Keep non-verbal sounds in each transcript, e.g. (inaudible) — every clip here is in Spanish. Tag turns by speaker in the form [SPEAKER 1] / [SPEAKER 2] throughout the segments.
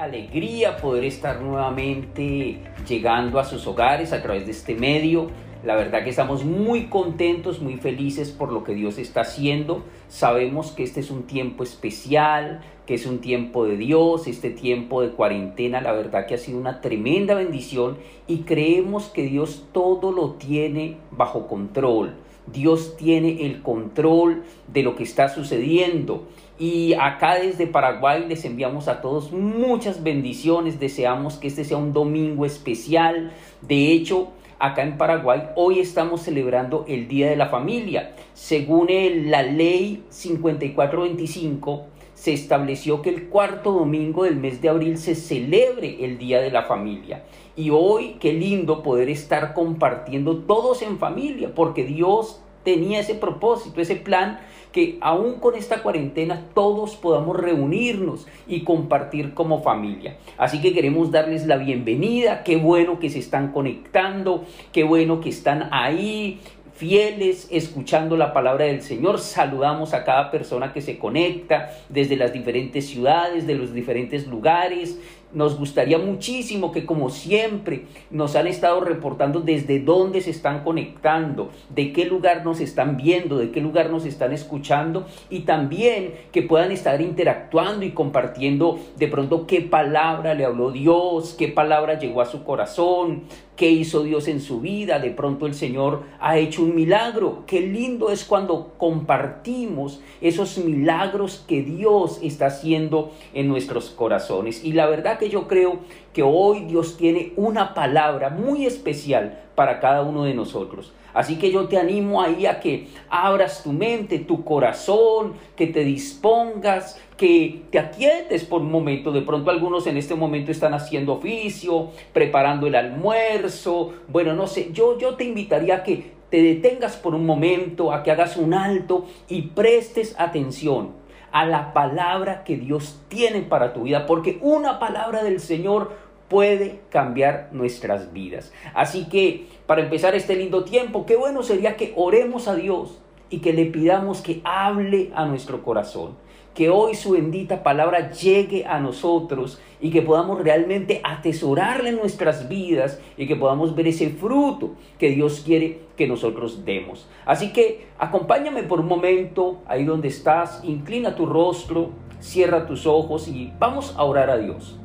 [SPEAKER 1] alegría poder estar nuevamente llegando a sus hogares a través de este medio. La verdad que estamos muy contentos, muy felices por lo que Dios está haciendo. Sabemos que este es un tiempo especial, que es un tiempo de Dios, este tiempo de cuarentena, la verdad que ha sido una tremenda bendición y creemos que Dios todo lo tiene bajo control. Dios tiene el control de lo que está sucediendo. Y acá desde Paraguay les enviamos a todos muchas bendiciones. Deseamos que este sea un domingo especial. De hecho, acá en Paraguay hoy estamos celebrando el Día de la Familia. Según la ley 5425, se estableció que el cuarto domingo del mes de abril se celebre el Día de la Familia. Y hoy, qué lindo poder estar compartiendo todos en familia, porque Dios tenía ese propósito, ese plan que aún con esta cuarentena todos podamos reunirnos y compartir como familia. Así que queremos darles la bienvenida, qué bueno que se están conectando, qué bueno que están ahí fieles, escuchando la palabra del Señor. Saludamos a cada persona que se conecta desde las diferentes ciudades, de los diferentes lugares. Nos gustaría muchísimo que como siempre nos han estado reportando desde dónde se están conectando, de qué lugar nos están viendo, de qué lugar nos están escuchando y también que puedan estar interactuando y compartiendo de pronto qué palabra le habló Dios, qué palabra llegó a su corazón, qué hizo Dios en su vida, de pronto el Señor ha hecho un milagro. Qué lindo es cuando compartimos esos milagros que Dios está haciendo en nuestros corazones. Y la verdad que yo creo que hoy Dios tiene una palabra muy especial para cada uno de nosotros. Así que yo te animo ahí a que abras tu mente, tu corazón, que te dispongas, que te aquietes por un momento. De pronto algunos en este momento están haciendo oficio, preparando el almuerzo. Bueno, no sé, yo, yo te invitaría a que te detengas por un momento, a que hagas un alto y prestes atención a la palabra que Dios tiene para tu vida, porque una palabra del Señor puede cambiar nuestras vidas. Así que para empezar este lindo tiempo, qué bueno sería que oremos a Dios y que le pidamos que hable a nuestro corazón que hoy su bendita palabra llegue a nosotros y que podamos realmente atesorarle en nuestras vidas y que podamos ver ese fruto que Dios quiere que nosotros demos. Así que acompáñame por un momento ahí donde estás, inclina tu rostro, cierra tus ojos y vamos a orar a Dios.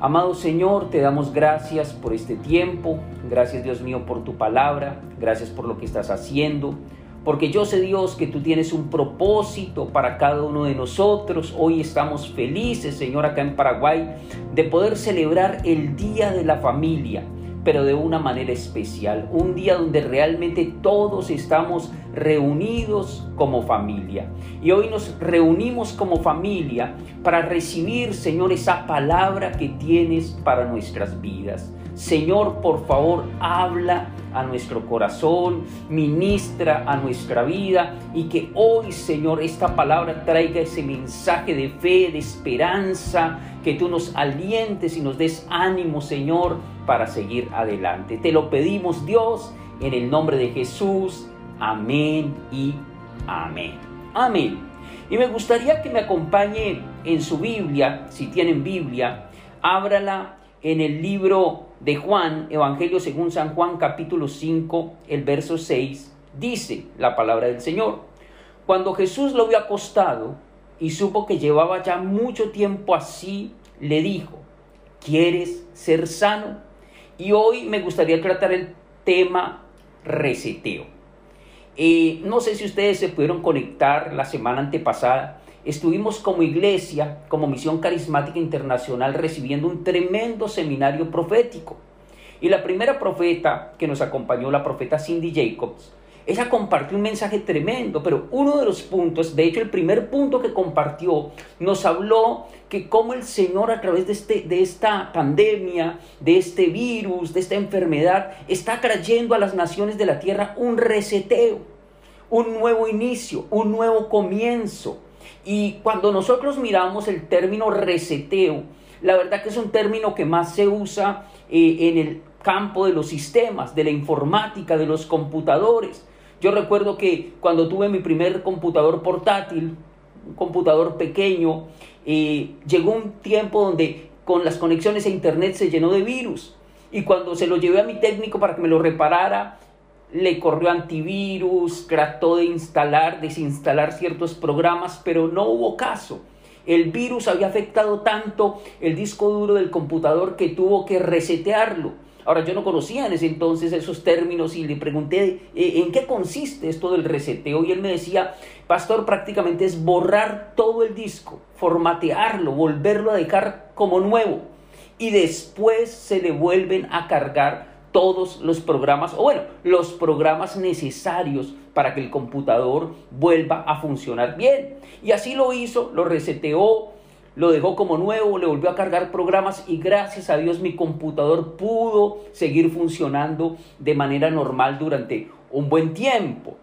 [SPEAKER 1] Amado Señor, te damos gracias por este tiempo, gracias Dios mío por tu palabra, gracias por lo que estás haciendo. Porque yo sé Dios que tú tienes un propósito para cada uno de nosotros. Hoy estamos felices, Señor, acá en Paraguay, de poder celebrar el Día de la Familia, pero de una manera especial. Un día donde realmente todos estamos reunidos como familia. Y hoy nos reunimos como familia para recibir, Señor, esa palabra que tienes para nuestras vidas. Señor, por favor, habla a nuestro corazón, ministra a nuestra vida y que hoy, Señor, esta palabra traiga ese mensaje de fe, de esperanza, que tú nos alientes y nos des ánimo, Señor, para seguir adelante. Te lo pedimos, Dios, en el nombre de Jesús. Amén y amén. Amén. Y me gustaría que me acompañe en su Biblia, si tienen Biblia, ábrala en el libro de Juan, Evangelio según San Juan capítulo 5, el verso 6, dice la palabra del Señor. Cuando Jesús lo vio acostado y supo que llevaba ya mucho tiempo así, le dijo, ¿quieres ser sano? Y hoy me gustaría tratar el tema reseteo. Eh, no sé si ustedes se pudieron conectar la semana antepasada estuvimos como iglesia, como Misión Carismática Internacional, recibiendo un tremendo seminario profético. Y la primera profeta que nos acompañó, la profeta Cindy Jacobs, ella compartió un mensaje tremendo, pero uno de los puntos, de hecho el primer punto que compartió, nos habló que cómo el Señor a través de, este, de esta pandemia, de este virus, de esta enfermedad, está trayendo a las naciones de la tierra un reseteo, un nuevo inicio, un nuevo comienzo. Y cuando nosotros miramos el término reseteo, la verdad que es un término que más se usa eh, en el campo de los sistemas, de la informática, de los computadores. Yo recuerdo que cuando tuve mi primer computador portátil, un computador pequeño, eh, llegó un tiempo donde con las conexiones a internet se llenó de virus. Y cuando se lo llevé a mi técnico para que me lo reparara, le corrió antivirus, trató de instalar, desinstalar ciertos programas, pero no hubo caso. El virus había afectado tanto el disco duro del computador que tuvo que resetearlo. Ahora yo no conocía en ese entonces esos términos y le pregunté eh, en qué consiste esto del reseteo y él me decía, pastor, prácticamente es borrar todo el disco, formatearlo, volverlo a dejar como nuevo y después se le vuelven a cargar todos los programas, o bueno, los programas necesarios para que el computador vuelva a funcionar bien. Y así lo hizo, lo reseteó, lo dejó como nuevo, le volvió a cargar programas y gracias a Dios mi computador pudo seguir funcionando de manera normal durante un buen tiempo.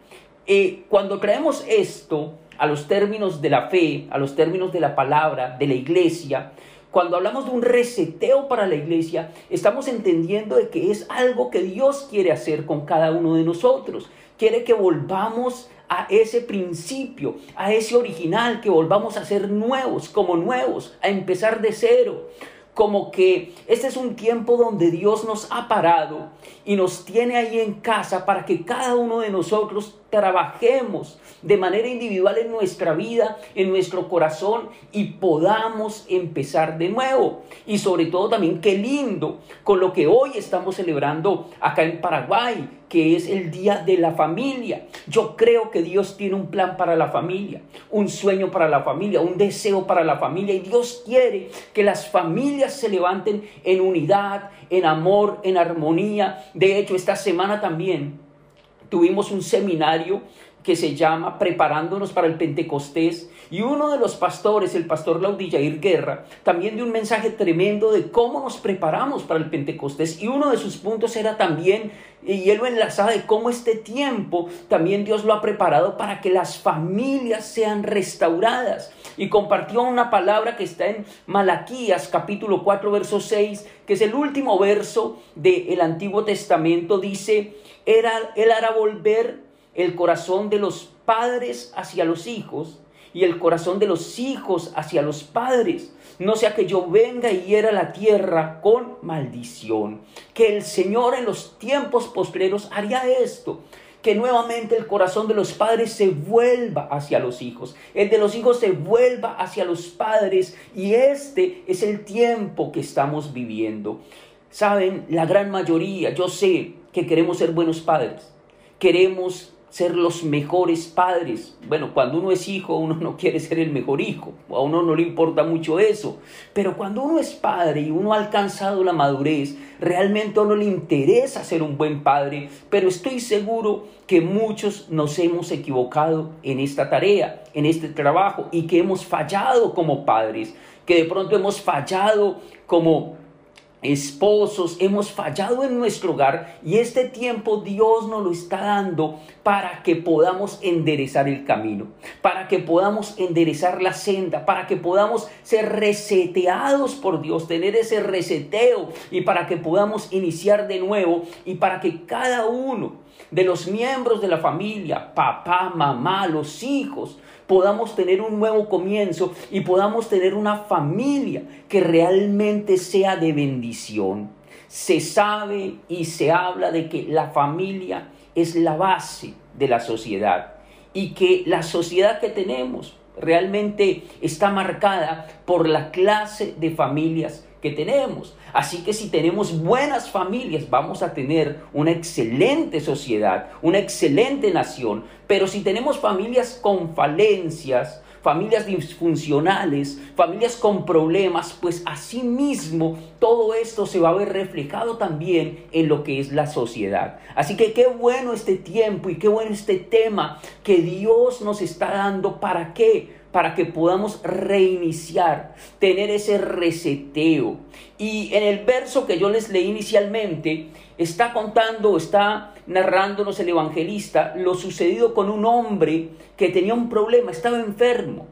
[SPEAKER 1] Eh, cuando traemos esto a los términos de la fe, a los términos de la palabra, de la iglesia, cuando hablamos de un reseteo para la iglesia, estamos entendiendo de que es algo que Dios quiere hacer con cada uno de nosotros. Quiere que volvamos a ese principio, a ese original, que volvamos a ser nuevos, como nuevos, a empezar de cero como que este es un tiempo donde Dios nos ha parado y nos tiene ahí en casa para que cada uno de nosotros trabajemos de manera individual en nuestra vida, en nuestro corazón y podamos empezar de nuevo. Y sobre todo también qué lindo con lo que hoy estamos celebrando acá en Paraguay, que es el Día de la Familia. Yo creo que Dios tiene un plan para la familia, un sueño para la familia, un deseo para la familia y Dios quiere que las familias se levanten en unidad, en amor, en armonía. De hecho, esta semana también tuvimos un seminario que se llama Preparándonos para el Pentecostés. Y uno de los pastores, el pastor Laudillair Guerra, también dio un mensaje tremendo de cómo nos preparamos para el Pentecostés. Y uno de sus puntos era también, y él lo enlazaba de cómo este tiempo también Dios lo ha preparado para que las familias sean restauradas. Y compartió una palabra que está en Malaquías capítulo 4, verso 6, que es el último verso del Antiguo Testamento. Dice, era, Él hará volver el corazón de los padres hacia los hijos y el corazón de los hijos hacia los padres. No sea que yo venga y hiera la tierra con maldición. Que el Señor en los tiempos postreros haría esto. Que nuevamente el corazón de los padres se vuelva hacia los hijos. El de los hijos se vuelva hacia los padres. Y este es el tiempo que estamos viviendo. Saben, la gran mayoría, yo sé que queremos ser buenos padres. Queremos ser los mejores padres. Bueno, cuando uno es hijo, uno no quiere ser el mejor hijo, a uno no le importa mucho eso. Pero cuando uno es padre y uno ha alcanzado la madurez, realmente a uno le interesa ser un buen padre, pero estoy seguro que muchos nos hemos equivocado en esta tarea, en este trabajo, y que hemos fallado como padres, que de pronto hemos fallado como esposos, hemos fallado en nuestro hogar y este tiempo Dios nos lo está dando para que podamos enderezar el camino, para que podamos enderezar la senda, para que podamos ser reseteados por Dios, tener ese reseteo y para que podamos iniciar de nuevo y para que cada uno de los miembros de la familia, papá, mamá, los hijos, podamos tener un nuevo comienzo y podamos tener una familia que realmente sea de bendición. Se sabe y se habla de que la familia es la base de la sociedad y que la sociedad que tenemos realmente está marcada por la clase de familias que tenemos. Así que si tenemos buenas familias, vamos a tener una excelente sociedad, una excelente nación. Pero si tenemos familias con falencias, familias disfuncionales, familias con problemas, pues asimismo todo esto se va a ver reflejado también en lo que es la sociedad. Así que qué bueno este tiempo y qué bueno este tema que Dios nos está dando. ¿Para qué? Para que podamos reiniciar, tener ese reseteo. Y en el verso que yo les leí inicialmente, está contando, está narrándonos el evangelista lo sucedido con un hombre que tenía un problema, estaba enfermo.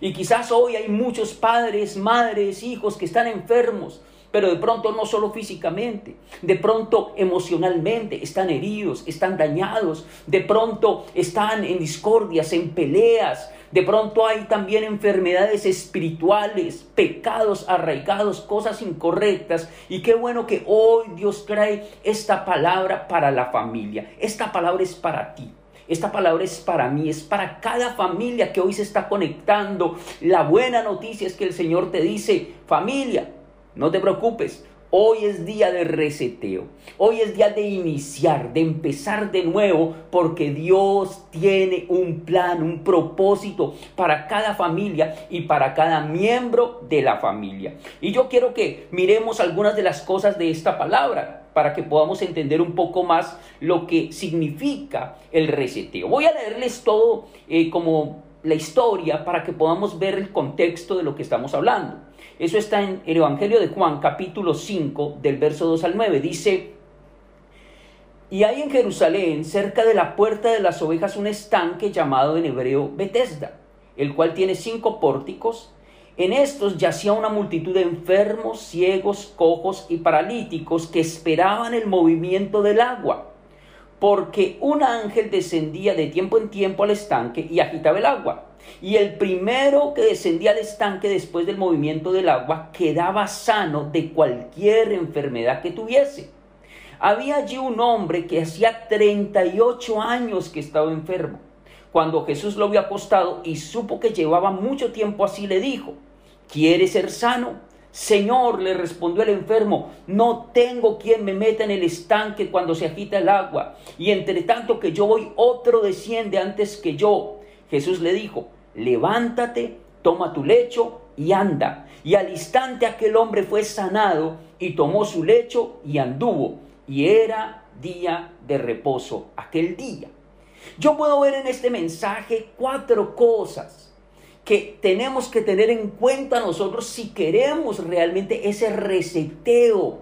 [SPEAKER 1] Y quizás hoy hay muchos padres, madres, hijos que están enfermos, pero de pronto no solo físicamente, de pronto emocionalmente están heridos, están dañados, de pronto están en discordias, en peleas, de pronto hay también enfermedades espirituales, pecados arraigados, cosas incorrectas. Y qué bueno que hoy Dios trae esta palabra para la familia. Esta palabra es para ti. Esta palabra es para mí, es para cada familia que hoy se está conectando. La buena noticia es que el Señor te dice, familia, no te preocupes, Hoy es día de reseteo. Hoy es día de iniciar, de empezar de nuevo, porque Dios tiene un plan, un propósito para cada familia y para cada miembro de la familia. Y yo quiero que miremos algunas de las cosas de esta palabra para que podamos entender un poco más lo que significa el reseteo. Voy a leerles todo eh, como la historia para que podamos ver el contexto de lo que estamos hablando. Eso está en el Evangelio de Juan, capítulo 5, del verso 2 al 9. Dice, y hay en Jerusalén, cerca de la puerta de las ovejas, un estanque llamado en hebreo Betesda, el cual tiene cinco pórticos. En estos yacía una multitud de enfermos, ciegos, cojos y paralíticos que esperaban el movimiento del agua, porque un ángel descendía de tiempo en tiempo al estanque y agitaba el agua. Y el primero que descendía al estanque después del movimiento del agua quedaba sano de cualquier enfermedad que tuviese. Había allí un hombre que hacía 38 años que estaba enfermo. Cuando Jesús lo vio acostado y supo que llevaba mucho tiempo así, le dijo, ¿quieres ser sano? Señor, le respondió el enfermo, no tengo quien me meta en el estanque cuando se agita el agua, y entre tanto que yo voy, otro desciende antes que yo. Jesús le dijo, levántate, toma tu lecho y anda. Y al instante aquel hombre fue sanado y tomó su lecho y anduvo. Y era día de reposo aquel día. Yo puedo ver en este mensaje cuatro cosas que tenemos que tener en cuenta nosotros si queremos realmente ese reseteo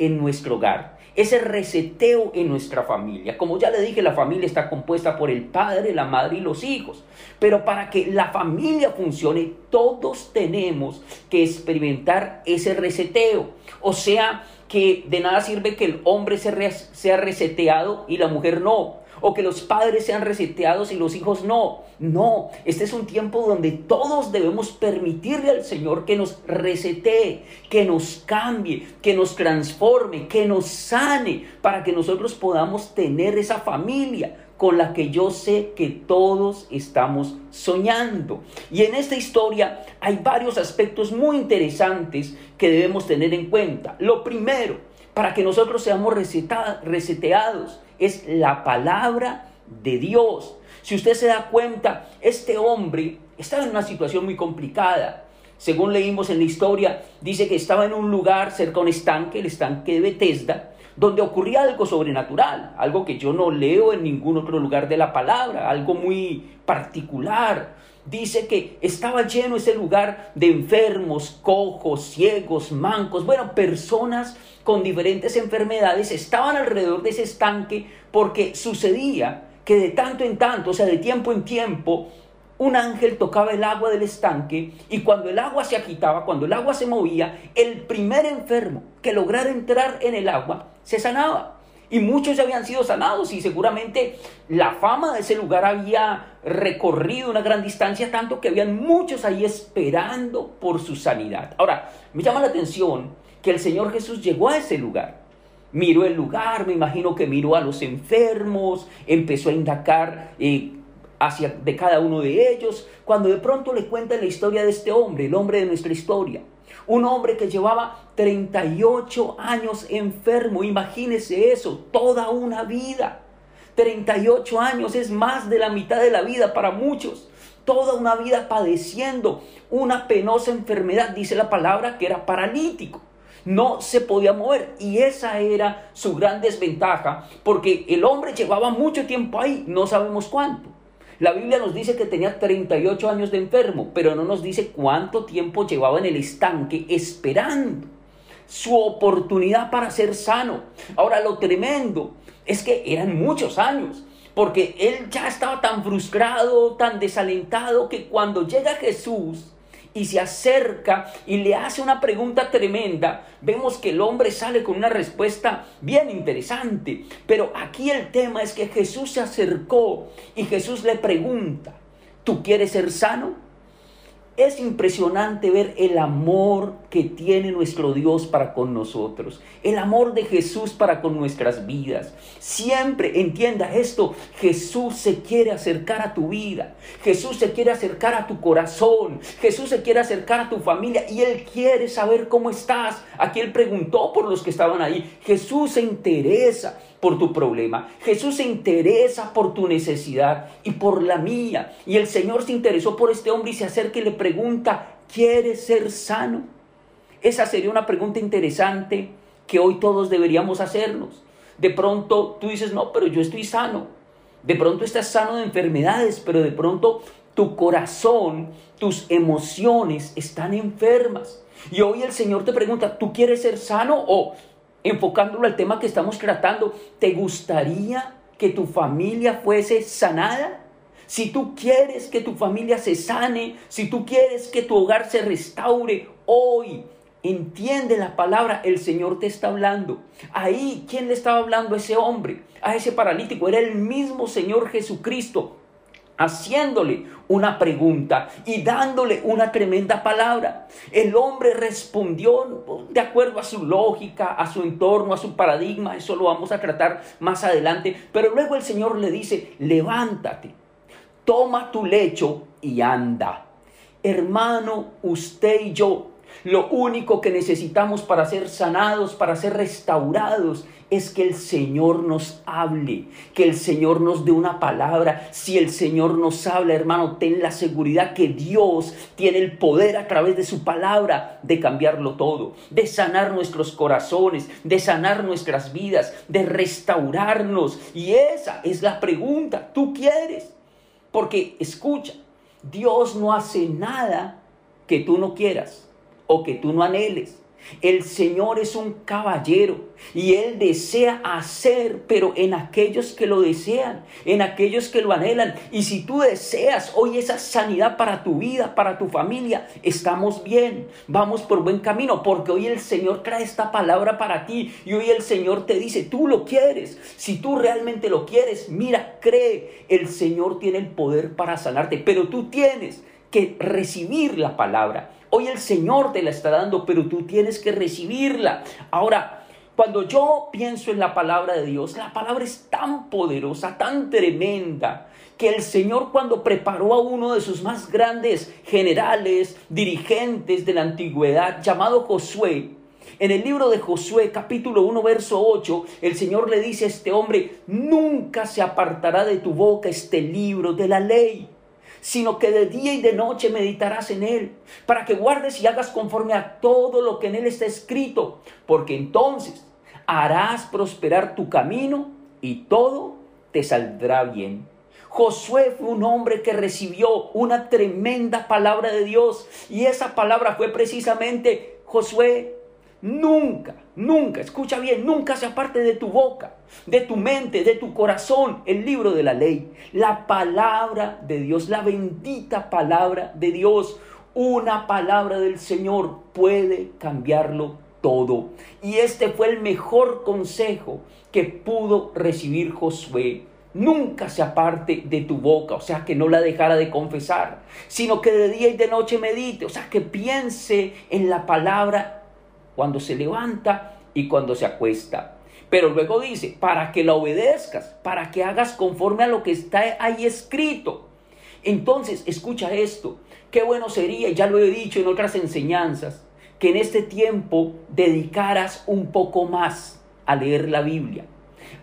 [SPEAKER 1] en nuestro hogar ese reseteo en nuestra familia. Como ya le dije, la familia está compuesta por el padre, la madre y los hijos. Pero para que la familia funcione, todos tenemos que experimentar ese reseteo. O sea, que de nada sirve que el hombre sea reseteado y la mujer no o que los padres sean reseteados y los hijos no. No, este es un tiempo donde todos debemos permitirle al Señor que nos resetee, que nos cambie, que nos transforme, que nos sane, para que nosotros podamos tener esa familia con la que yo sé que todos estamos soñando. Y en esta historia hay varios aspectos muy interesantes que debemos tener en cuenta. Lo primero, para que nosotros seamos reseteados, es la palabra de Dios. Si usted se da cuenta, este hombre estaba en una situación muy complicada. Según leímos en la historia, dice que estaba en un lugar cerca de un estanque, el estanque de Bethesda, donde ocurría algo sobrenatural, algo que yo no leo en ningún otro lugar de la palabra, algo muy particular. Dice que estaba lleno ese lugar de enfermos, cojos, ciegos, mancos, bueno, personas con diferentes enfermedades estaban alrededor de ese estanque porque sucedía que de tanto en tanto, o sea, de tiempo en tiempo, un ángel tocaba el agua del estanque y cuando el agua se agitaba, cuando el agua se movía, el primer enfermo que lograra entrar en el agua se sanaba. Y muchos ya habían sido sanados y seguramente la fama de ese lugar había recorrido una gran distancia, tanto que habían muchos ahí esperando por su sanidad. Ahora, me llama la atención que el Señor Jesús llegó a ese lugar. Miró el lugar, me imagino que miró a los enfermos, empezó a indagar eh, hacia de cada uno de ellos, cuando de pronto le cuenta la historia de este hombre, el hombre de nuestra historia. Un hombre que llevaba 38 años enfermo, imagínese eso, toda una vida. 38 años es más de la mitad de la vida para muchos toda una vida padeciendo una penosa enfermedad, dice la palabra, que era paralítico no se podía mover y esa era su gran desventaja porque el hombre llevaba mucho tiempo ahí, no sabemos cuánto. La Biblia nos dice que tenía 38 años de enfermo, pero no nos dice cuánto tiempo llevaba en el estanque esperando su oportunidad para ser sano. Ahora lo tremendo es que eran muchos años, porque él ya estaba tan frustrado, tan desalentado, que cuando llega Jesús, y se acerca y le hace una pregunta tremenda, vemos que el hombre sale con una respuesta bien interesante. Pero aquí el tema es que Jesús se acercó y Jesús le pregunta, ¿tú quieres ser sano? Es impresionante ver el amor que tiene nuestro Dios para con nosotros, el amor de Jesús para con nuestras vidas. Siempre entienda esto, Jesús se quiere acercar a tu vida, Jesús se quiere acercar a tu corazón, Jesús se quiere acercar a tu familia y Él quiere saber cómo estás. Aquí Él preguntó por los que estaban ahí, Jesús se interesa por tu problema. Jesús se interesa por tu necesidad y por la mía. Y el Señor se interesó por este hombre y se acerca y le pregunta, ¿quieres ser sano? Esa sería una pregunta interesante que hoy todos deberíamos hacernos. De pronto tú dices, no, pero yo estoy sano. De pronto estás sano de enfermedades, pero de pronto tu corazón, tus emociones están enfermas. Y hoy el Señor te pregunta, ¿tú quieres ser sano o enfocándolo al tema que estamos tratando, ¿te gustaría que tu familia fuese sanada? Si tú quieres que tu familia se sane, si tú quieres que tu hogar se restaure hoy, entiende la palabra, el Señor te está hablando. Ahí, ¿quién le estaba hablando a ese hombre? A ese paralítico. Era el mismo Señor Jesucristo haciéndole una pregunta y dándole una tremenda palabra. El hombre respondió de acuerdo a su lógica, a su entorno, a su paradigma, eso lo vamos a tratar más adelante, pero luego el Señor le dice, levántate, toma tu lecho y anda. Hermano, usted y yo lo único que necesitamos para ser sanados, para ser restaurados, es que el Señor nos hable, que el Señor nos dé una palabra. Si el Señor nos habla, hermano, ten la seguridad que Dios tiene el poder a través de su palabra de cambiarlo todo, de sanar nuestros corazones, de sanar nuestras vidas, de restaurarnos. Y esa es la pregunta, ¿tú quieres? Porque escucha, Dios no hace nada que tú no quieras o que tú no anheles. El Señor es un caballero y Él desea hacer, pero en aquellos que lo desean, en aquellos que lo anhelan. Y si tú deseas hoy esa sanidad para tu vida, para tu familia, estamos bien, vamos por buen camino, porque hoy el Señor trae esta palabra para ti y hoy el Señor te dice, tú lo quieres. Si tú realmente lo quieres, mira, cree, el Señor tiene el poder para sanarte, pero tú tienes que recibir la palabra. Hoy el Señor te la está dando, pero tú tienes que recibirla. Ahora, cuando yo pienso en la palabra de Dios, la palabra es tan poderosa, tan tremenda, que el Señor cuando preparó a uno de sus más grandes generales, dirigentes de la antigüedad, llamado Josué, en el libro de Josué capítulo 1 verso 8, el Señor le dice a este hombre, nunca se apartará de tu boca este libro de la ley sino que de día y de noche meditarás en él, para que guardes y hagas conforme a todo lo que en él está escrito, porque entonces harás prosperar tu camino y todo te saldrá bien. Josué fue un hombre que recibió una tremenda palabra de Dios y esa palabra fue precisamente Josué, Nunca, nunca, escucha bien, nunca se aparte de tu boca, de tu mente, de tu corazón el libro de la ley, la palabra de Dios, la bendita palabra de Dios. Una palabra del Señor puede cambiarlo todo. Y este fue el mejor consejo que pudo recibir Josué. Nunca se aparte de tu boca, o sea, que no la dejara de confesar, sino que de día y de noche medite, o sea, que piense en la palabra cuando se levanta y cuando se acuesta. Pero luego dice, para que la obedezcas, para que hagas conforme a lo que está ahí escrito. Entonces, escucha esto, qué bueno sería, ya lo he dicho en otras enseñanzas, que en este tiempo dedicaras un poco más a leer la Biblia,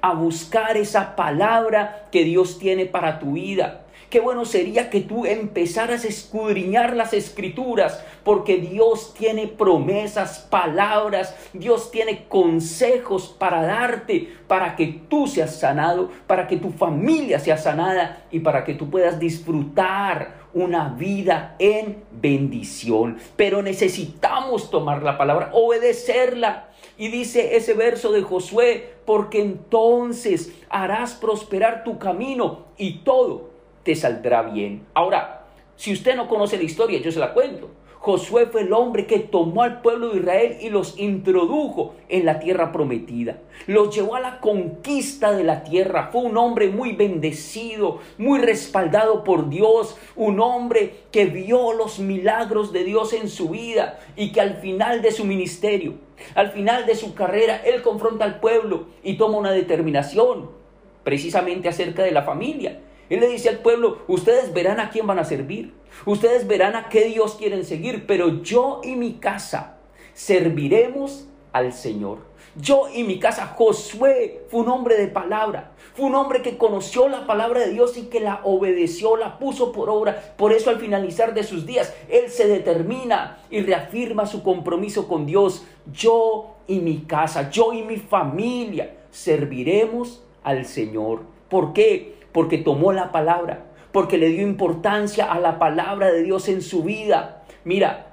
[SPEAKER 1] a buscar esa palabra que Dios tiene para tu vida, Qué bueno sería que tú empezaras a escudriñar las escrituras, porque Dios tiene promesas, palabras, Dios tiene consejos para darte, para que tú seas sanado, para que tu familia sea sanada y para que tú puedas disfrutar una vida en bendición. Pero necesitamos tomar la palabra, obedecerla. Y dice ese verso de Josué, porque entonces harás prosperar tu camino y todo te saldrá bien. Ahora, si usted no conoce la historia, yo se la cuento. Josué fue el hombre que tomó al pueblo de Israel y los introdujo en la tierra prometida. Los llevó a la conquista de la tierra. Fue un hombre muy bendecido, muy respaldado por Dios. Un hombre que vio los milagros de Dios en su vida y que al final de su ministerio, al final de su carrera, él confronta al pueblo y toma una determinación precisamente acerca de la familia. Él le dice al pueblo, ustedes verán a quién van a servir, ustedes verán a qué Dios quieren seguir, pero yo y mi casa serviremos al Señor. Yo y mi casa, Josué fue un hombre de palabra, fue un hombre que conoció la palabra de Dios y que la obedeció, la puso por obra. Por eso al finalizar de sus días, él se determina y reafirma su compromiso con Dios. Yo y mi casa, yo y mi familia serviremos al Señor. ¿Por qué? Porque tomó la palabra, porque le dio importancia a la palabra de Dios en su vida. Mira,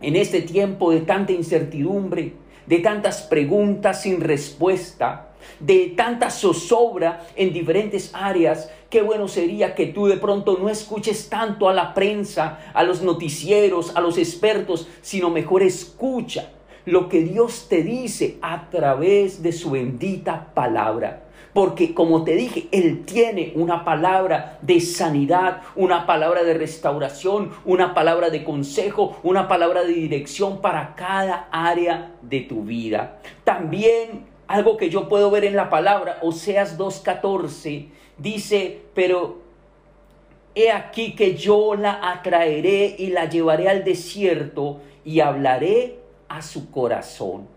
[SPEAKER 1] en este tiempo de tanta incertidumbre, de tantas preguntas sin respuesta, de tanta zozobra en diferentes áreas, qué bueno sería que tú de pronto no escuches tanto a la prensa, a los noticieros, a los expertos, sino mejor escucha lo que Dios te dice a través de su bendita palabra. Porque como te dije, Él tiene una palabra de sanidad, una palabra de restauración, una palabra de consejo, una palabra de dirección para cada área de tu vida. También algo que yo puedo ver en la palabra, Oseas 2.14, dice, pero he aquí que yo la atraeré y la llevaré al desierto y hablaré a su corazón.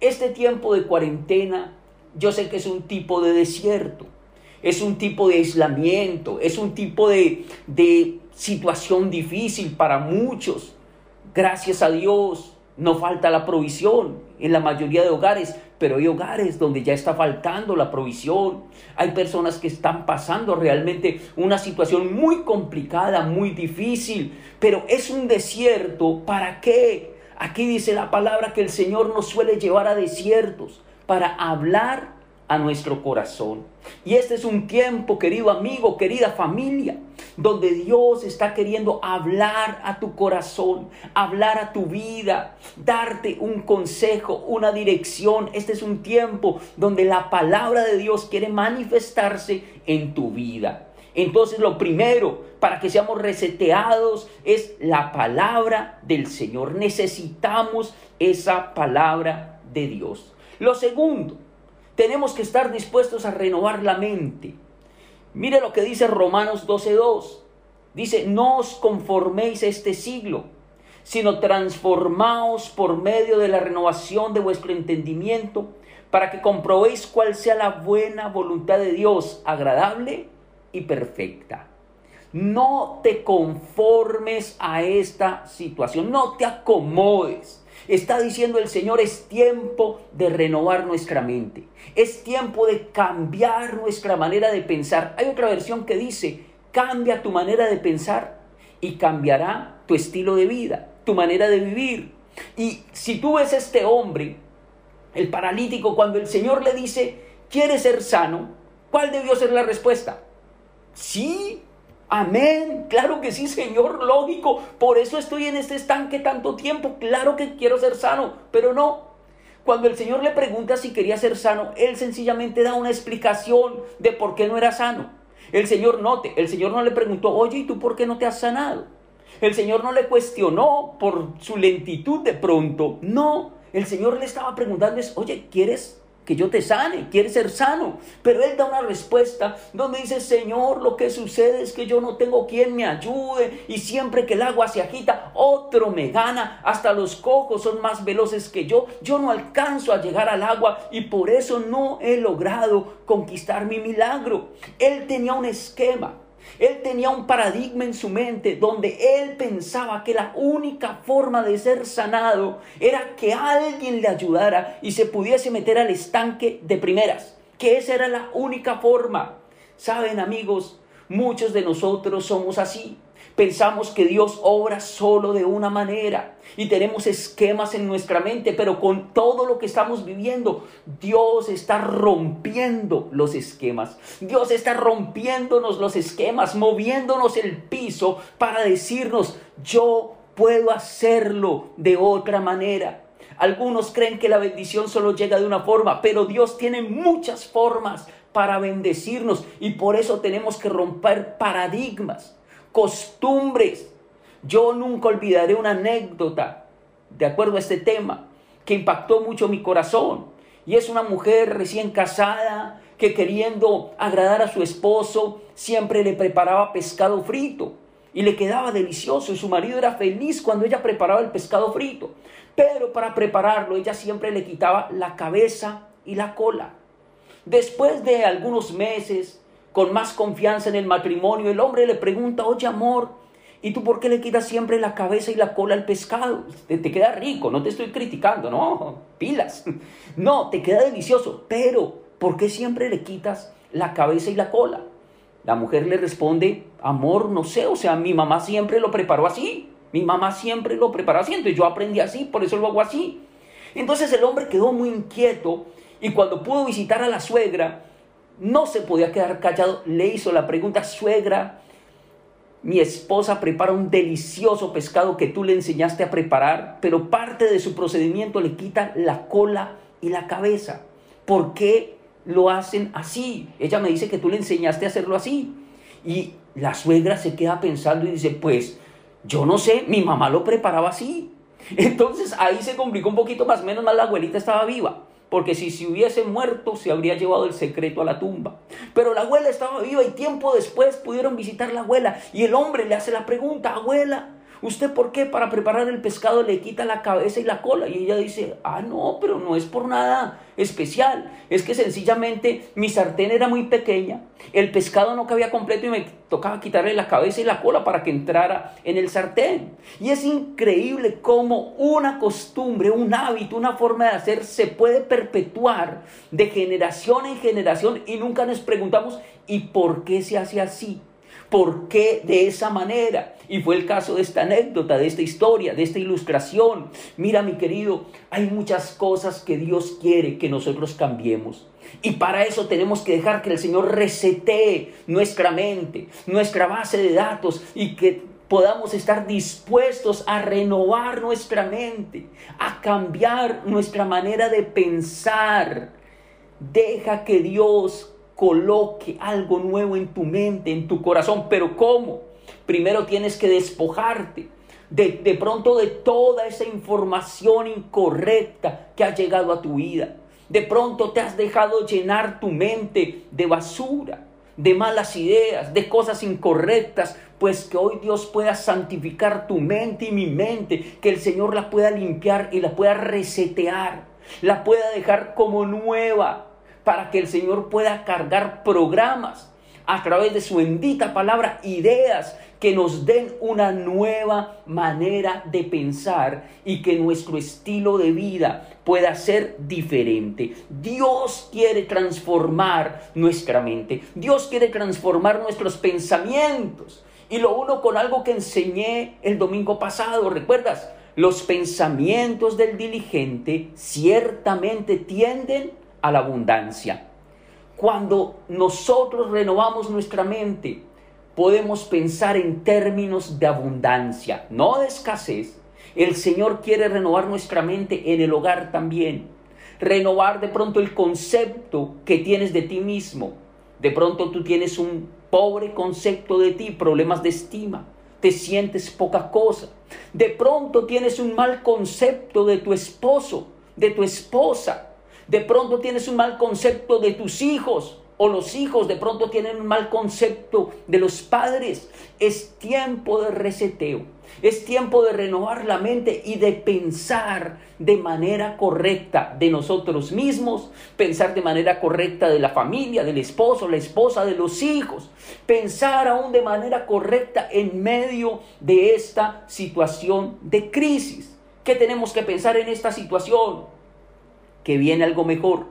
[SPEAKER 1] Este tiempo de cuarentena yo sé que es un tipo de desierto, es un tipo de aislamiento, es un tipo de, de situación difícil para muchos. Gracias a Dios no falta la provisión en la mayoría de hogares, pero hay hogares donde ya está faltando la provisión. Hay personas que están pasando realmente una situación muy complicada, muy difícil, pero es un desierto. ¿Para qué? Aquí dice la palabra que el Señor nos suele llevar a desiertos para hablar a nuestro corazón. Y este es un tiempo, querido amigo, querida familia, donde Dios está queriendo hablar a tu corazón, hablar a tu vida, darte un consejo, una dirección. Este es un tiempo donde la palabra de Dios quiere manifestarse en tu vida. Entonces lo primero para que seamos reseteados es la palabra del Señor. Necesitamos esa palabra de Dios. Lo segundo, tenemos que estar dispuestos a renovar la mente. Mire lo que dice Romanos 12.2. Dice, no os conforméis a este siglo, sino transformaos por medio de la renovación de vuestro entendimiento, para que comprobéis cuál sea la buena voluntad de Dios, agradable y perfecta. No te conformes a esta situación, no te acomodes. Está diciendo el Señor, es tiempo de renovar nuestra mente. Es tiempo de cambiar nuestra manera de pensar. Hay otra versión que dice, cambia tu manera de pensar y cambiará tu estilo de vida, tu manera de vivir. Y si tú ves este hombre, el paralítico, cuando el Señor le dice, ¿quieres ser sano? ¿Cuál debió ser la respuesta? Sí, Amén, claro que sí, Señor, lógico. Por eso estoy en este estanque tanto tiempo. Claro que quiero ser sano, pero no. Cuando el Señor le pregunta si quería ser sano, Él sencillamente da una explicación de por qué no era sano. El Señor note, el Señor no le preguntó, oye, ¿y tú por qué no te has sanado? El Señor no le cuestionó por su lentitud de pronto. No, el Señor le estaba preguntando, oye, ¿quieres que yo te sane, quiere ser sano. Pero él da una respuesta donde dice, Señor, lo que sucede es que yo no tengo quien me ayude y siempre que el agua se agita, otro me gana, hasta los cojos son más veloces que yo, yo no alcanzo a llegar al agua y por eso no he logrado conquistar mi milagro. Él tenía un esquema, él tenía un paradigma en su mente donde él pensaba que la única forma de ser sanado era que alguien le ayudara y se pudiese meter al estanque de primeras, que esa era la única forma. Saben amigos, muchos de nosotros somos así. Pensamos que Dios obra solo de una manera y tenemos esquemas en nuestra mente, pero con todo lo que estamos viviendo, Dios está rompiendo los esquemas. Dios está rompiéndonos los esquemas, moviéndonos el piso para decirnos, yo puedo hacerlo de otra manera. Algunos creen que la bendición solo llega de una forma, pero Dios tiene muchas formas para bendecirnos y por eso tenemos que romper paradigmas, costumbres. Yo nunca olvidaré una anécdota de acuerdo a este tema que impactó mucho mi corazón. Y es una mujer recién casada que queriendo agradar a su esposo siempre le preparaba pescado frito y le quedaba delicioso y su marido era feliz cuando ella preparaba el pescado frito. Pero para prepararlo ella siempre le quitaba la cabeza y la cola. Después de algunos meses, con más confianza en el matrimonio, el hombre le pregunta, oye amor, ¿y tú por qué le quitas siempre la cabeza y la cola al pescado? Te, queda rico, no te estoy criticando, no, (laughs) pilas. No, te queda delicioso, pero ¿por qué siempre le quitas la cabeza y la cola? La mujer le responde, amor, no sé, o sea, mi mamá siempre lo preparó así, mi mamá siempre lo preparó así, entonces yo aprendí así, por eso lo hago así. Entonces el hombre quedó muy inquieto y cuando pudo visitar a la suegra, no se podía quedar callado, le hizo la pregunta, suegra, mi esposa prepara un delicioso pescado que tú le enseñaste a preparar, pero parte de su procedimiento le quita la cola y la cabeza. ¿Por qué lo hacen así. Ella me dice que tú le enseñaste a hacerlo así. Y la suegra se queda pensando y dice, pues yo no sé, mi mamá lo preparaba así. (laughs) Entonces ahí se complicó un poquito más, menos mal la abuelita estaba viva. Porque si se hubiese muerto, se habría llevado el secreto a la tumba. Pero la abuela estaba viva y tiempo después pudieron visitar la abuela. Y el hombre le hace la pregunta, abuela, ¿Usted por qué para preparar el pescado le quita la cabeza y la cola? Y ella dice, ah, no, pero no es por nada especial. Es que sencillamente mi sartén era muy pequeña, el pescado no cabía completo y me tocaba quitarle la cabeza y la cola para que entrara en el sartén. Y es increíble cómo una costumbre, un hábito, una forma de hacer se puede perpetuar de generación en generación y nunca nos preguntamos, ¿y por qué se hace así? ¿Por qué de esa manera? Y fue el caso de esta anécdota, de esta historia, de esta ilustración. Mira, mi querido, hay muchas cosas que Dios quiere que nosotros cambiemos. Y para eso tenemos que dejar que el Señor resetee nuestra mente, nuestra base de datos y que podamos estar dispuestos a renovar nuestra mente, a cambiar nuestra manera de pensar. Deja que Dios coloque algo nuevo en tu mente, en tu corazón. Pero ¿cómo? Primero tienes que despojarte de, de pronto de toda esa información incorrecta que ha llegado a tu vida. De pronto te has dejado llenar tu mente de basura, de malas ideas, de cosas incorrectas, pues que hoy Dios pueda santificar tu mente y mi mente, que el Señor la pueda limpiar y la pueda resetear, la pueda dejar como nueva, para que el Señor pueda cargar programas a través de su bendita palabra, ideas que nos den una nueva manera de pensar y que nuestro estilo de vida pueda ser diferente. Dios quiere transformar nuestra mente. Dios quiere transformar nuestros pensamientos. Y lo uno con algo que enseñé el domingo pasado, ¿recuerdas? Los pensamientos del diligente ciertamente tienden a la abundancia. Cuando nosotros renovamos nuestra mente, podemos pensar en términos de abundancia, no de escasez. El Señor quiere renovar nuestra mente en el hogar también. Renovar de pronto el concepto que tienes de ti mismo. De pronto tú tienes un pobre concepto de ti, problemas de estima, te sientes poca cosa. De pronto tienes un mal concepto de tu esposo, de tu esposa. De pronto tienes un mal concepto de tus hijos o los hijos de pronto tienen un mal concepto de los padres. Es tiempo de reseteo. Es tiempo de renovar la mente y de pensar de manera correcta de nosotros mismos, pensar de manera correcta de la familia, del esposo, la esposa, de los hijos, pensar aún de manera correcta en medio de esta situación de crisis. ¿Qué tenemos que pensar en esta situación? Que viene algo mejor,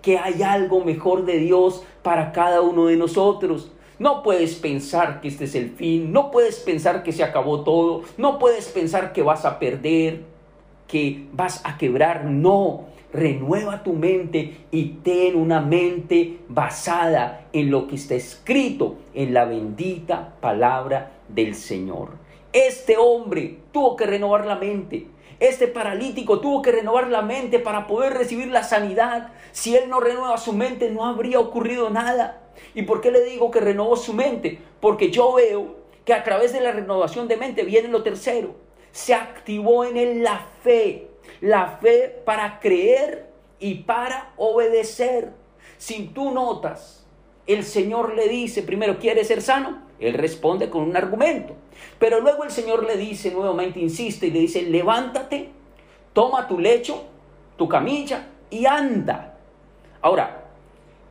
[SPEAKER 1] que hay algo mejor de Dios para cada uno de nosotros. No puedes pensar que este es el fin, no puedes pensar que se acabó todo, no puedes pensar que vas a perder, que vas a quebrar, no. Renueva tu mente y ten una mente basada en lo que está escrito en la bendita palabra del Señor. Este hombre tuvo que renovar la mente. Este paralítico tuvo que renovar la mente para poder recibir la sanidad. Si él no renueva su mente, no habría ocurrido nada. ¿Y por qué le digo que renovó su mente? Porque yo veo que a través de la renovación de mente viene lo tercero. Se activó en él la fe. La fe para creer y para obedecer. Si tú notas, el Señor le dice, primero, ¿quieres ser sano? Él responde con un argumento. Pero luego el Señor le dice nuevamente, insiste y le dice, levántate, toma tu lecho, tu camilla y anda. Ahora,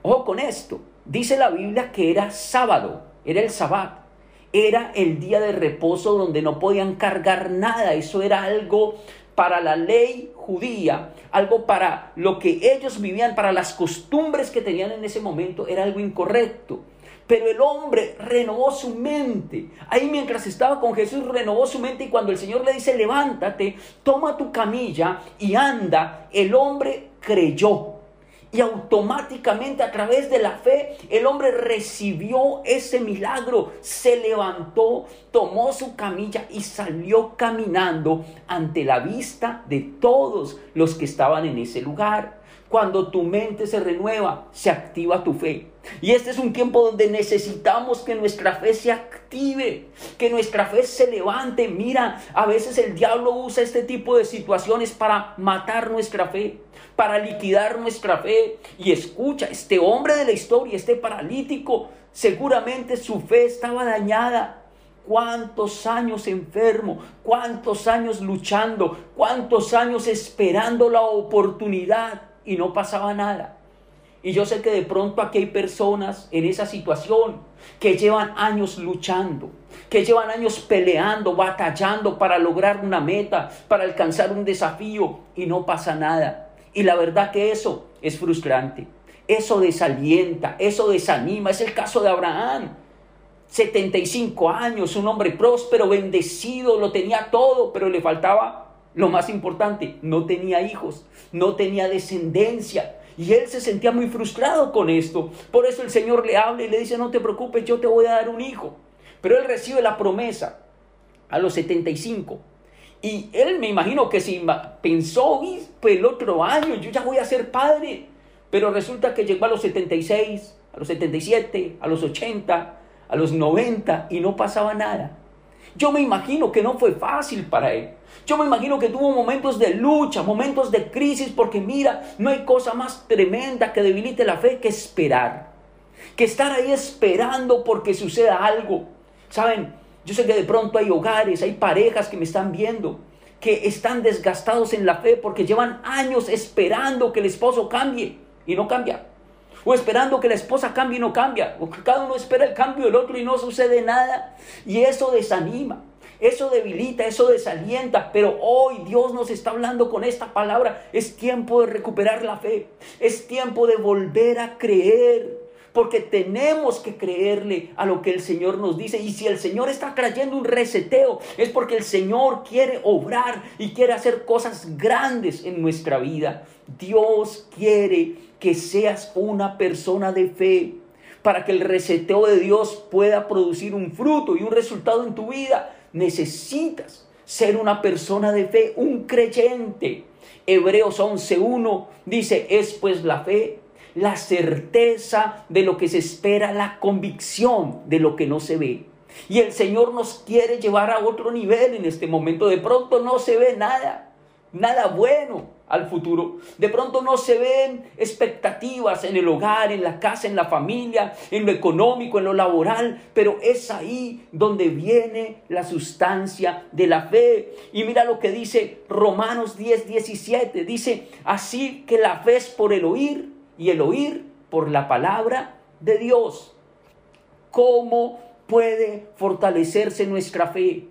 [SPEAKER 1] ojo con esto. Dice la Biblia que era sábado, era el sabbat. Era el día de reposo donde no podían cargar nada. Eso era algo para la ley judía, algo para lo que ellos vivían, para las costumbres que tenían en ese momento, era algo incorrecto. Pero el hombre renovó su mente. Ahí mientras estaba con Jesús renovó su mente y cuando el Señor le dice, levántate, toma tu camilla y anda, el hombre creyó. Y automáticamente a través de la fe el hombre recibió ese milagro, se levantó, tomó su camilla y salió caminando ante la vista de todos los que estaban en ese lugar. Cuando tu mente se renueva, se activa tu fe. Y este es un tiempo donde necesitamos que nuestra fe se active, que nuestra fe se levante. Mira, a veces el diablo usa este tipo de situaciones para matar nuestra fe, para liquidar nuestra fe. Y escucha, este hombre de la historia, este paralítico, seguramente su fe estaba dañada. ¿Cuántos años enfermo? ¿Cuántos años luchando? ¿Cuántos años esperando la oportunidad? y no pasaba nada. Y yo sé que de pronto aquí hay personas en esa situación que llevan años luchando, que llevan años peleando, batallando para lograr una meta, para alcanzar un desafío y no pasa nada. Y la verdad que eso es frustrante, eso desalienta, eso desanima. Es el caso de Abraham. 75 años, un hombre próspero, bendecido, lo tenía todo, pero le faltaba lo más importante, no tenía hijos, no tenía descendencia. Y él se sentía muy frustrado con esto. Por eso el Señor le habla y le dice, no te preocupes, yo te voy a dar un hijo. Pero él recibe la promesa a los 75. Y él me imagino que si pensó, pues el otro año yo ya voy a ser padre. Pero resulta que llegó a los 76, a los 77, a los 80, a los 90 y no pasaba nada. Yo me imagino que no fue fácil para él. Yo me imagino que tuvo momentos de lucha, momentos de crisis, porque mira, no hay cosa más tremenda que debilite la fe que esperar. Que estar ahí esperando porque suceda algo. Saben, yo sé que de pronto hay hogares, hay parejas que me están viendo, que están desgastados en la fe porque llevan años esperando que el esposo cambie y no cambia. O esperando que la esposa cambie y no cambia. O que cada uno espera el cambio del otro y no sucede nada. Y eso desanima. Eso debilita, eso desalienta, pero hoy Dios nos está hablando con esta palabra. Es tiempo de recuperar la fe, es tiempo de volver a creer, porque tenemos que creerle a lo que el Señor nos dice. Y si el Señor está trayendo un reseteo, es porque el Señor quiere obrar y quiere hacer cosas grandes en nuestra vida. Dios quiere que seas una persona de fe para que el reseteo de Dios pueda producir un fruto y un resultado en tu vida. Necesitas ser una persona de fe, un creyente. Hebreos 11.1 dice, es pues la fe, la certeza de lo que se espera, la convicción de lo que no se ve. Y el Señor nos quiere llevar a otro nivel en este momento. De pronto no se ve nada, nada bueno al futuro. De pronto no se ven expectativas en el hogar, en la casa, en la familia, en lo económico, en lo laboral, pero es ahí donde viene la sustancia de la fe. Y mira lo que dice Romanos 10, 17. Dice, así que la fe es por el oír y el oír por la palabra de Dios. ¿Cómo puede fortalecerse nuestra fe?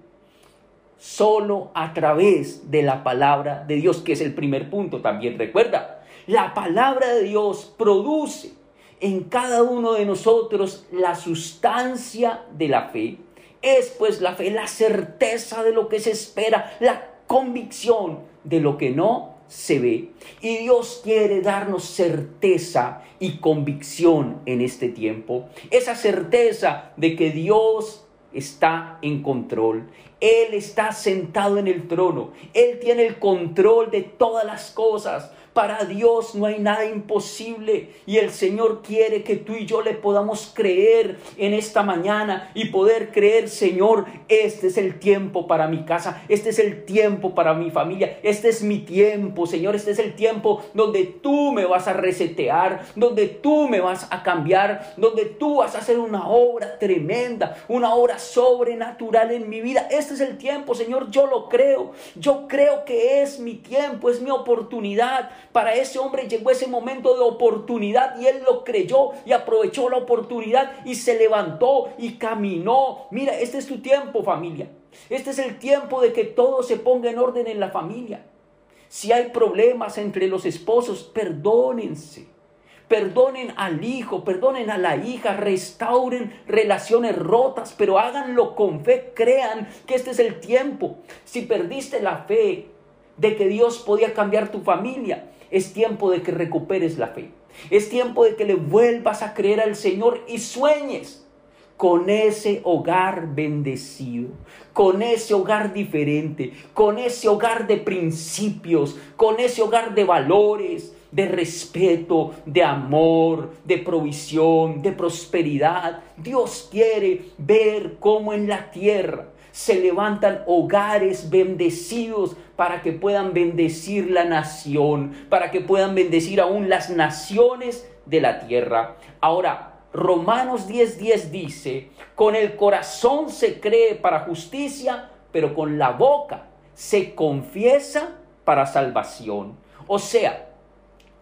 [SPEAKER 1] solo a través de la palabra de Dios, que es el primer punto también. Recuerda, la palabra de Dios produce en cada uno de nosotros la sustancia de la fe. Es pues la fe, la certeza de lo que se espera, la convicción de lo que no se ve. Y Dios quiere darnos certeza y convicción en este tiempo. Esa certeza de que Dios está en control. Él está sentado en el trono. Él tiene el control de todas las cosas. Para Dios no hay nada imposible y el Señor quiere que tú y yo le podamos creer en esta mañana y poder creer, Señor, este es el tiempo para mi casa, este es el tiempo para mi familia, este es mi tiempo, Señor, este es el tiempo donde tú me vas a resetear, donde tú me vas a cambiar, donde tú vas a hacer una obra tremenda, una obra sobrenatural en mi vida. Este es el tiempo, Señor, yo lo creo. Yo creo que es mi tiempo, es mi oportunidad para ese hombre llegó ese momento de oportunidad y él lo creyó y aprovechó la oportunidad y se levantó y caminó. Mira, este es tu tiempo familia. Este es el tiempo de que todo se ponga en orden en la familia. Si hay problemas entre los esposos, perdónense. Perdonen al hijo, perdonen a la hija, restauren relaciones rotas, pero háganlo con fe, crean que este es el tiempo. Si perdiste la fe, de que Dios podía cambiar tu familia. Es tiempo de que recuperes la fe. Es tiempo de que le vuelvas a creer al Señor y sueñes con ese hogar bendecido, con ese hogar diferente, con ese hogar de principios, con ese hogar de valores, de respeto, de amor, de provisión, de prosperidad. Dios quiere ver cómo en la tierra se levantan hogares bendecidos para que puedan bendecir la nación, para que puedan bendecir aún las naciones de la tierra. Ahora, Romanos 10:10 dice, con el corazón se cree para justicia, pero con la boca se confiesa para salvación. O sea,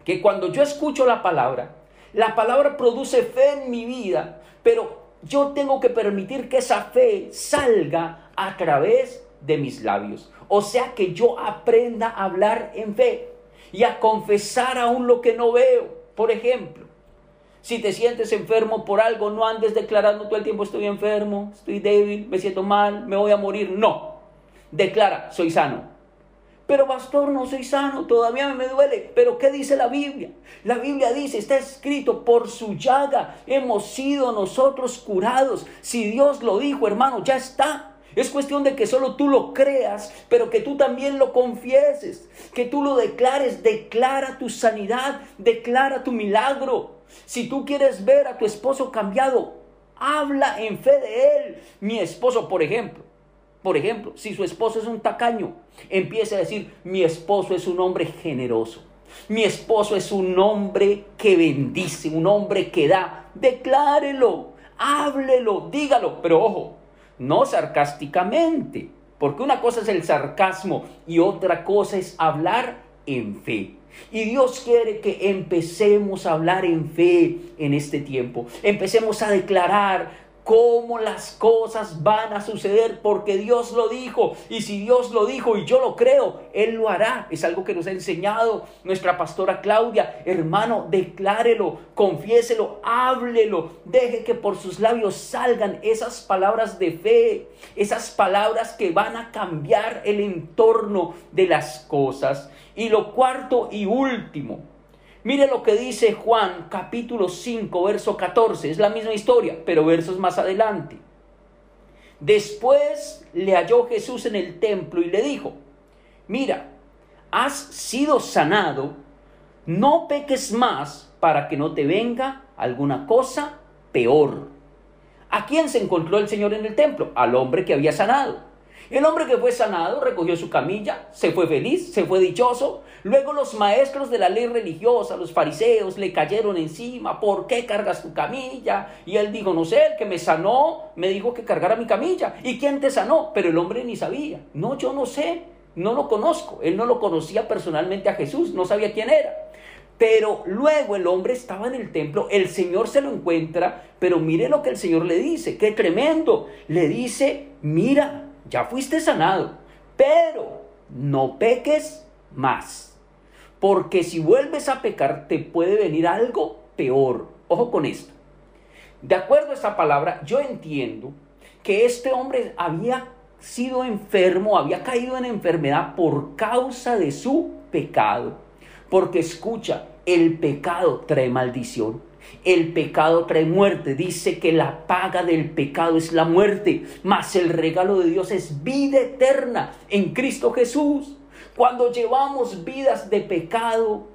[SPEAKER 1] que cuando yo escucho la palabra, la palabra produce fe en mi vida, pero yo tengo que permitir que esa fe salga a través de mis labios. O sea que yo aprenda a hablar en fe y a confesar aún lo que no veo. Por ejemplo, si te sientes enfermo por algo, no andes declarando todo el tiempo estoy enfermo, estoy débil, me siento mal, me voy a morir. No. Declara, soy sano. Pero pastor, no soy sano, todavía me duele. Pero ¿qué dice la Biblia? La Biblia dice, está escrito, por su llaga hemos sido nosotros curados. Si Dios lo dijo, hermano, ya está. Es cuestión de que solo tú lo creas, pero que tú también lo confieses, que tú lo declares, declara tu sanidad, declara tu milagro. Si tú quieres ver a tu esposo cambiado, habla en fe de él. Mi esposo, por ejemplo, por ejemplo, si su esposo es un tacaño, empiece a decir, mi esposo es un hombre generoso. Mi esposo es un hombre que bendice, un hombre que da. Declárelo, háblelo, dígalo, pero ojo, no sarcásticamente, porque una cosa es el sarcasmo y otra cosa es hablar en fe. Y Dios quiere que empecemos a hablar en fe en este tiempo. Empecemos a declarar cómo las cosas van a suceder porque Dios lo dijo. Y si Dios lo dijo y yo lo creo, Él lo hará. Es algo que nos ha enseñado nuestra pastora Claudia. Hermano, declárelo, confiéselo, háblelo. Deje que por sus labios salgan esas palabras de fe, esas palabras que van a cambiar el entorno de las cosas. Y lo cuarto y último, Mire lo que dice Juan capítulo 5, verso 14. Es la misma historia, pero versos más adelante. Después le halló Jesús en el templo y le dijo, mira, has sido sanado, no peques más para que no te venga alguna cosa peor. ¿A quién se encontró el Señor en el templo? Al hombre que había sanado. El hombre que fue sanado recogió su camilla, se fue feliz, se fue dichoso. Luego los maestros de la ley religiosa, los fariseos, le cayeron encima. ¿Por qué cargas tu camilla? Y él dijo, no sé, el que me sanó me dijo que cargara mi camilla. ¿Y quién te sanó? Pero el hombre ni sabía. No, yo no sé, no lo conozco. Él no lo conocía personalmente a Jesús, no sabía quién era. Pero luego el hombre estaba en el templo, el Señor se lo encuentra, pero mire lo que el Señor le dice, qué tremendo. Le dice, mira, ya fuiste sanado, pero no peques más. Porque si vuelves a pecar, te puede venir algo peor. Ojo con esto. De acuerdo a esta palabra, yo entiendo que este hombre había sido enfermo, había caído en enfermedad por causa de su pecado. Porque escucha, el pecado trae maldición. El pecado trae muerte. Dice que la paga del pecado es la muerte, mas el regalo de Dios es vida eterna en Cristo Jesús. Cuando llevamos vidas de pecado,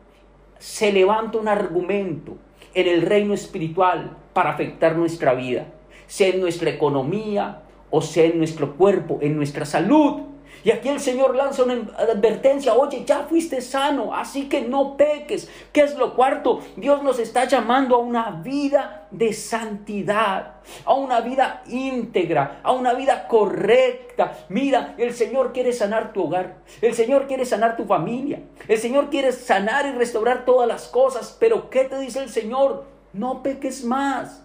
[SPEAKER 1] se levanta un argumento en el reino espiritual para afectar nuestra vida, sea en nuestra economía o sea en nuestro cuerpo, en nuestra salud. Y aquí el Señor lanza una advertencia, oye, ya fuiste sano, así que no peques. ¿Qué es lo cuarto? Dios nos está llamando a una vida de santidad, a una vida íntegra, a una vida correcta. Mira, el Señor quiere sanar tu hogar, el Señor quiere sanar tu familia, el Señor quiere sanar y restaurar todas las cosas, pero ¿qué te dice el Señor? No peques más.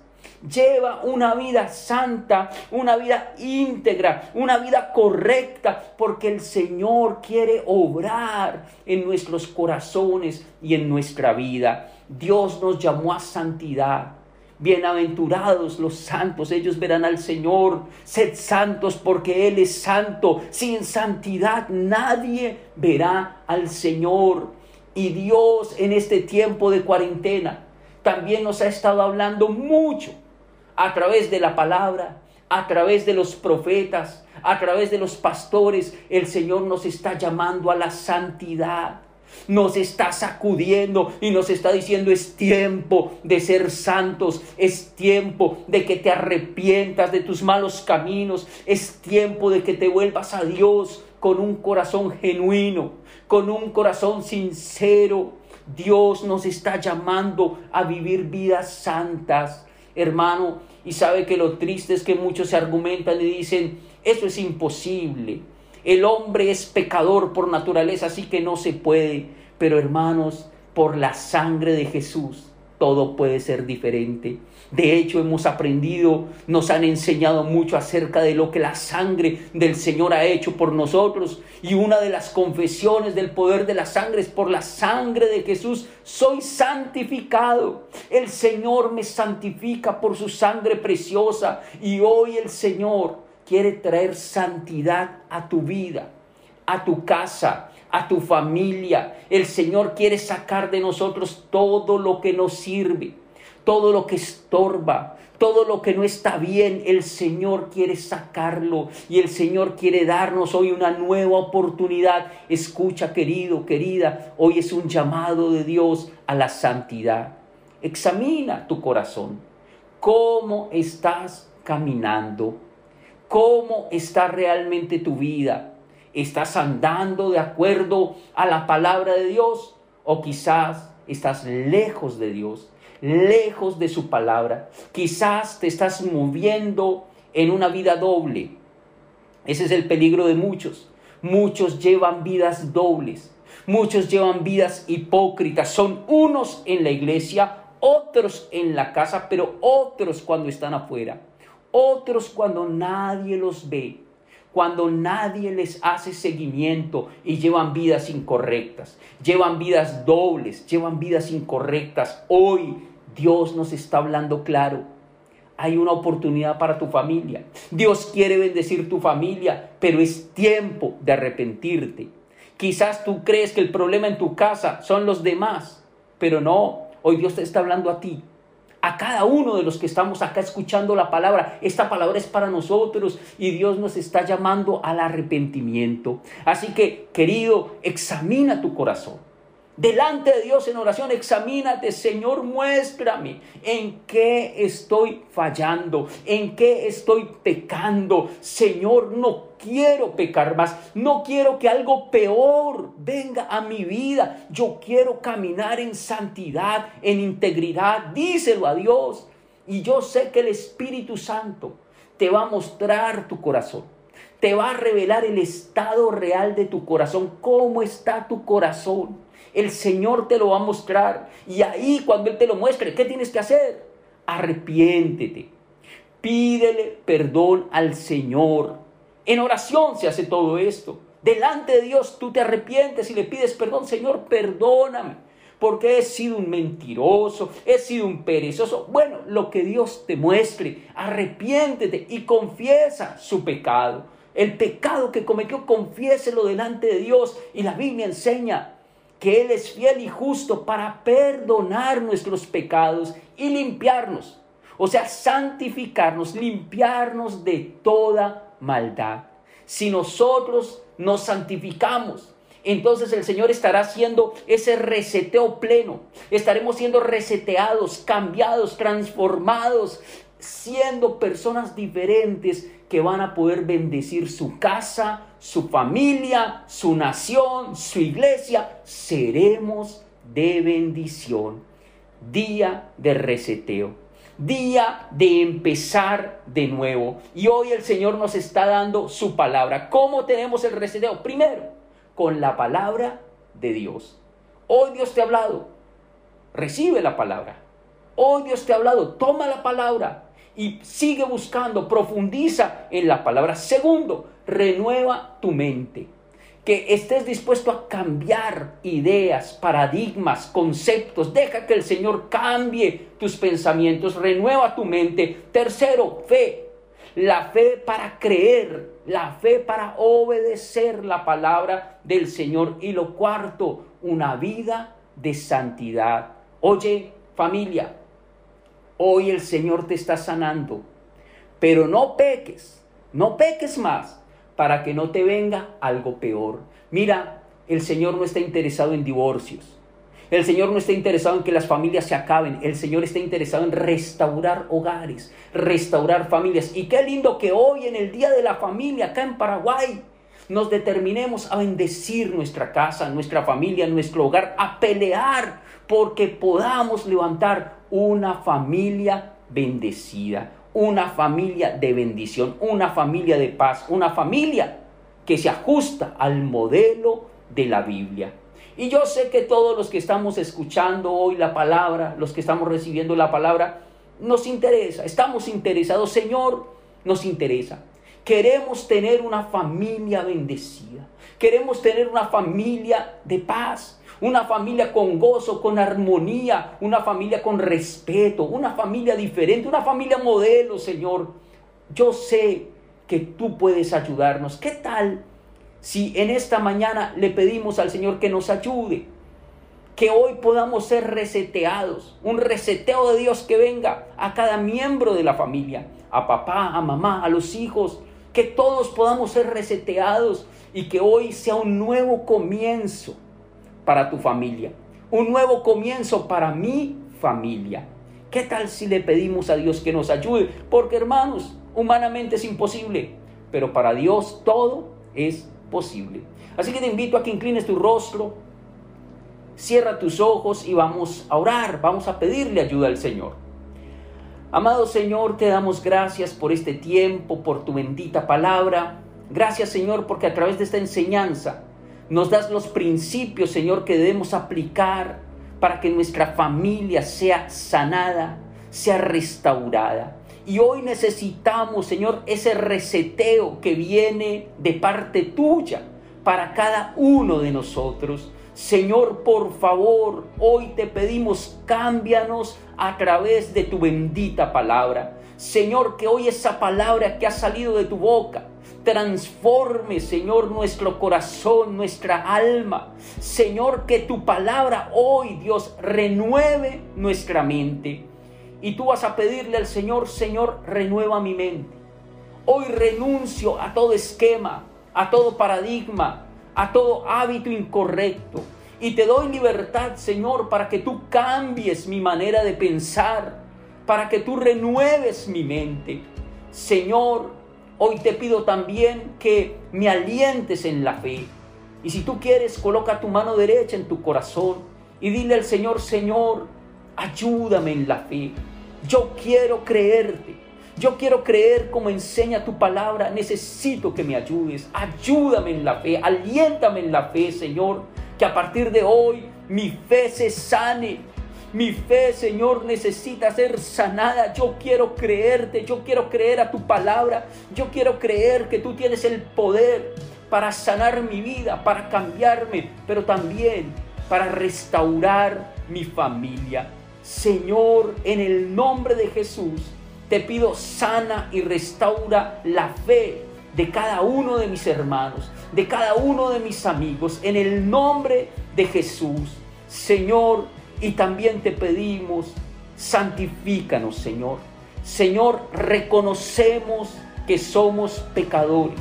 [SPEAKER 1] Lleva una vida santa, una vida íntegra, una vida correcta, porque el Señor quiere obrar en nuestros corazones y en nuestra vida. Dios nos llamó a santidad. Bienaventurados los santos, ellos verán al Señor. Sed santos porque Él es santo. Sin santidad nadie verá al Señor. Y Dios en este tiempo de cuarentena también nos ha estado hablando mucho a través de la palabra, a través de los profetas, a través de los pastores, el Señor nos está llamando a la santidad. Nos está sacudiendo y nos está diciendo es tiempo de ser santos, es tiempo de que te arrepientas de tus malos caminos, es tiempo de que te vuelvas a Dios con un corazón genuino, con un corazón sincero. Dios nos está llamando a vivir vidas santas. Hermano, y sabe que lo triste es que muchos se argumentan y dicen, eso es imposible. El hombre es pecador por naturaleza, así que no se puede. Pero hermanos, por la sangre de Jesús, todo puede ser diferente. De hecho, hemos aprendido, nos han enseñado mucho acerca de lo que la sangre del Señor ha hecho por nosotros. Y una de las confesiones del poder de la sangre es por la sangre de Jesús. Soy santificado. El Señor me santifica por su sangre preciosa. Y hoy el Señor quiere traer santidad a tu vida, a tu casa, a tu familia. El Señor quiere sacar de nosotros todo lo que nos sirve, todo lo que estorba, todo lo que no está bien. El Señor quiere sacarlo y el Señor quiere darnos hoy una nueva oportunidad. Escucha, querido, querida, hoy es un llamado de Dios a la santidad. Examina tu corazón. ¿Cómo estás caminando? ¿Cómo está realmente tu vida? ¿Estás andando de acuerdo a la palabra de Dios? ¿O quizás estás lejos de Dios, lejos de su palabra? Quizás te estás moviendo en una vida doble. Ese es el peligro de muchos. Muchos llevan vidas dobles. Muchos llevan vidas hipócritas. Son unos en la iglesia, otros en la casa, pero otros cuando están afuera. Otros cuando nadie los ve cuando nadie les hace seguimiento y llevan vidas incorrectas, llevan vidas dobles, llevan vidas incorrectas. Hoy Dios nos está hablando claro. Hay una oportunidad para tu familia. Dios quiere bendecir tu familia, pero es tiempo de arrepentirte. Quizás tú crees que el problema en tu casa son los demás, pero no, hoy Dios te está hablando a ti a cada uno de los que estamos acá escuchando la palabra. Esta palabra es para nosotros y Dios nos está llamando al arrepentimiento. Así que, querido, examina tu corazón delante de Dios en oración, examínate, Señor, muéstrame en qué estoy fallando, en qué estoy pecando. Señor, no quiero pecar más, no quiero que algo peor venga a mi vida. Yo quiero caminar en santidad, en integridad. Díselo a Dios. Y yo sé que el Espíritu Santo te va a mostrar tu corazón. Te va a revelar el estado real de tu corazón, cómo está tu corazón el Señor te lo va a mostrar. Y ahí cuando Él te lo muestre, ¿qué tienes que hacer? Arrepiéntete. Pídele perdón al Señor. En oración se hace todo esto. Delante de Dios tú te arrepientes y le pides perdón. Señor, perdóname porque he sido un mentiroso, he sido un perezoso. Bueno, lo que Dios te muestre, arrepiéntete y confiesa su pecado. El pecado que cometió, confiéselo delante de Dios. Y la Biblia enseña que Él es fiel y justo para perdonar nuestros pecados y limpiarnos. O sea, santificarnos, limpiarnos de toda maldad. Si nosotros nos santificamos, entonces el Señor estará haciendo ese reseteo pleno. Estaremos siendo reseteados, cambiados, transformados, siendo personas diferentes que van a poder bendecir su casa, su familia, su nación, su iglesia. Seremos de bendición. Día de reseteo. Día de empezar de nuevo. Y hoy el Señor nos está dando su palabra. ¿Cómo tenemos el reseteo? Primero, con la palabra de Dios. Hoy Dios te ha hablado. Recibe la palabra. Hoy Dios te ha hablado. Toma la palabra y sigue buscando, profundiza en la palabra. Segundo, renueva tu mente. Que estés dispuesto a cambiar ideas, paradigmas, conceptos. Deja que el Señor cambie tus pensamientos, renueva tu mente. Tercero, fe. La fe para creer, la fe para obedecer la palabra del Señor. Y lo cuarto, una vida de santidad. Oye, familia, Hoy el Señor te está sanando, pero no peques, no peques más para que no te venga algo peor. Mira, el Señor no está interesado en divorcios. El Señor no está interesado en que las familias se acaben. El Señor está interesado en restaurar hogares, restaurar familias. Y qué lindo que hoy en el Día de la Familia, acá en Paraguay, nos determinemos a bendecir nuestra casa, nuestra familia, nuestro hogar, a pelear porque podamos levantar una familia bendecida, una familia de bendición, una familia de paz, una familia que se ajusta al modelo de la Biblia. Y yo sé que todos los que estamos escuchando hoy la palabra, los que estamos recibiendo la palabra, nos interesa, estamos interesados, Señor, nos interesa. Queremos tener una familia bendecida, queremos tener una familia de paz, una familia con gozo, con armonía, una familia con respeto, una familia diferente, una familia modelo, Señor. Yo sé que tú puedes ayudarnos. ¿Qué tal si en esta mañana le pedimos al Señor que nos ayude? Que hoy podamos ser reseteados, un reseteo de Dios que venga a cada miembro de la familia, a papá, a mamá, a los hijos, que todos podamos ser reseteados y que hoy sea un nuevo comienzo para tu familia, un nuevo comienzo para mi familia. ¿Qué tal si le pedimos a Dios que nos ayude? Porque hermanos, humanamente es imposible, pero para Dios todo es posible. Así que te invito a que inclines tu rostro, cierra tus ojos y vamos a orar, vamos a pedirle ayuda al Señor. Amado Señor, te damos gracias por este tiempo, por tu bendita palabra. Gracias Señor porque a través de esta enseñanza nos das los principios, Señor, que debemos aplicar para que nuestra familia sea sanada, sea restaurada. Y hoy necesitamos, Señor, ese reseteo que viene de parte tuya para cada uno de nosotros. Señor, por favor, hoy te pedimos, cámbianos a través de tu bendita palabra. Señor, que hoy esa palabra que ha salido de tu boca, transforme, Señor, nuestro corazón, nuestra alma. Señor, que tu palabra hoy, Dios, renueve nuestra mente. Y tú vas a pedirle al Señor, Señor, renueva mi mente. Hoy renuncio a todo esquema, a todo paradigma, a todo hábito incorrecto. Y te doy libertad, Señor, para que tú cambies mi manera de pensar, para que tú renueves mi mente. Señor, Hoy te pido también que me alientes en la fe. Y si tú quieres, coloca tu mano derecha en tu corazón y dile al Señor, Señor, ayúdame en la fe. Yo quiero creerte. Yo quiero creer como enseña tu palabra. Necesito que me ayudes. Ayúdame en la fe. Aliéntame en la fe, Señor. Que a partir de hoy mi fe se sane mi fe, Señor, necesita ser sanada. Yo quiero creerte, yo quiero creer a tu palabra. Yo quiero creer que tú tienes el poder para sanar mi vida, para cambiarme, pero también para restaurar mi familia. Señor, en el nombre de Jesús, te pido sana y restaura la fe de cada uno de mis hermanos, de cada uno de mis amigos, en el nombre de Jesús. Señor, y también te pedimos, santifícanos, Señor. Señor, reconocemos que somos pecadores.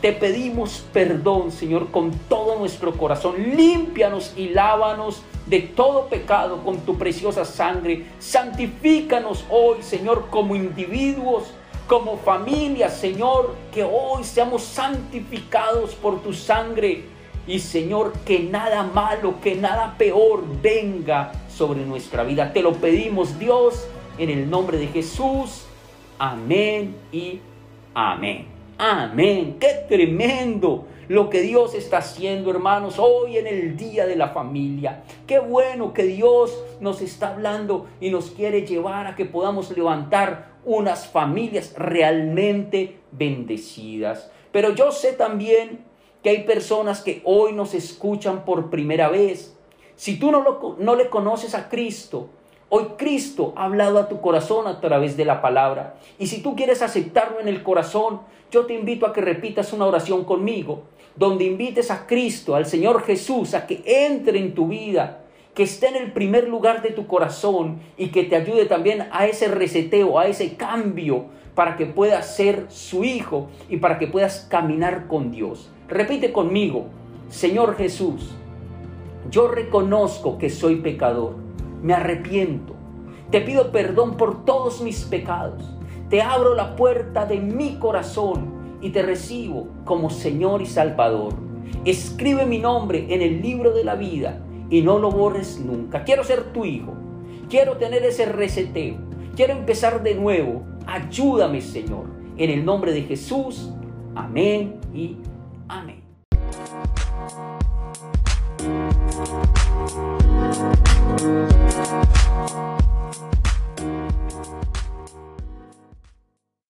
[SPEAKER 1] Te pedimos perdón, Señor, con todo nuestro corazón. Límpianos y lávanos de todo pecado con tu preciosa sangre. Santifícanos hoy, Señor, como individuos, como familia, Señor, que hoy seamos santificados por tu sangre. Y Señor, que nada malo, que nada peor venga sobre nuestra vida. Te lo pedimos, Dios, en el nombre de Jesús. Amén y amén. Amén. Qué tremendo lo que Dios está haciendo, hermanos, hoy en el Día de la Familia. Qué bueno que Dios nos está hablando y nos quiere llevar a que podamos levantar unas familias realmente bendecidas. Pero yo sé también que hay personas que hoy nos escuchan por primera vez. Si tú no, lo, no le conoces a Cristo, Hoy Cristo ha hablado a tu corazón a través de la palabra. Y si tú quieres aceptarlo en el corazón, yo te invito a que repitas una oración conmigo, donde invites a Cristo, al Señor Jesús, a que entre en tu vida, que esté en el primer lugar de tu corazón y que te ayude también a ese reseteo, a ese cambio, para que puedas ser su hijo y para que puedas caminar con Dios. Repite conmigo, Señor Jesús, yo reconozco que soy pecador me arrepiento. Te pido perdón por todos mis pecados. Te abro la puerta de mi corazón y te recibo como Señor y Salvador. Escribe mi nombre en el libro de la vida y no lo borres nunca. Quiero ser tu hijo. Quiero tener ese reseteo. Quiero empezar de nuevo. Ayúdame, Señor. En el nombre de Jesús. Amén y amén. Amém. Música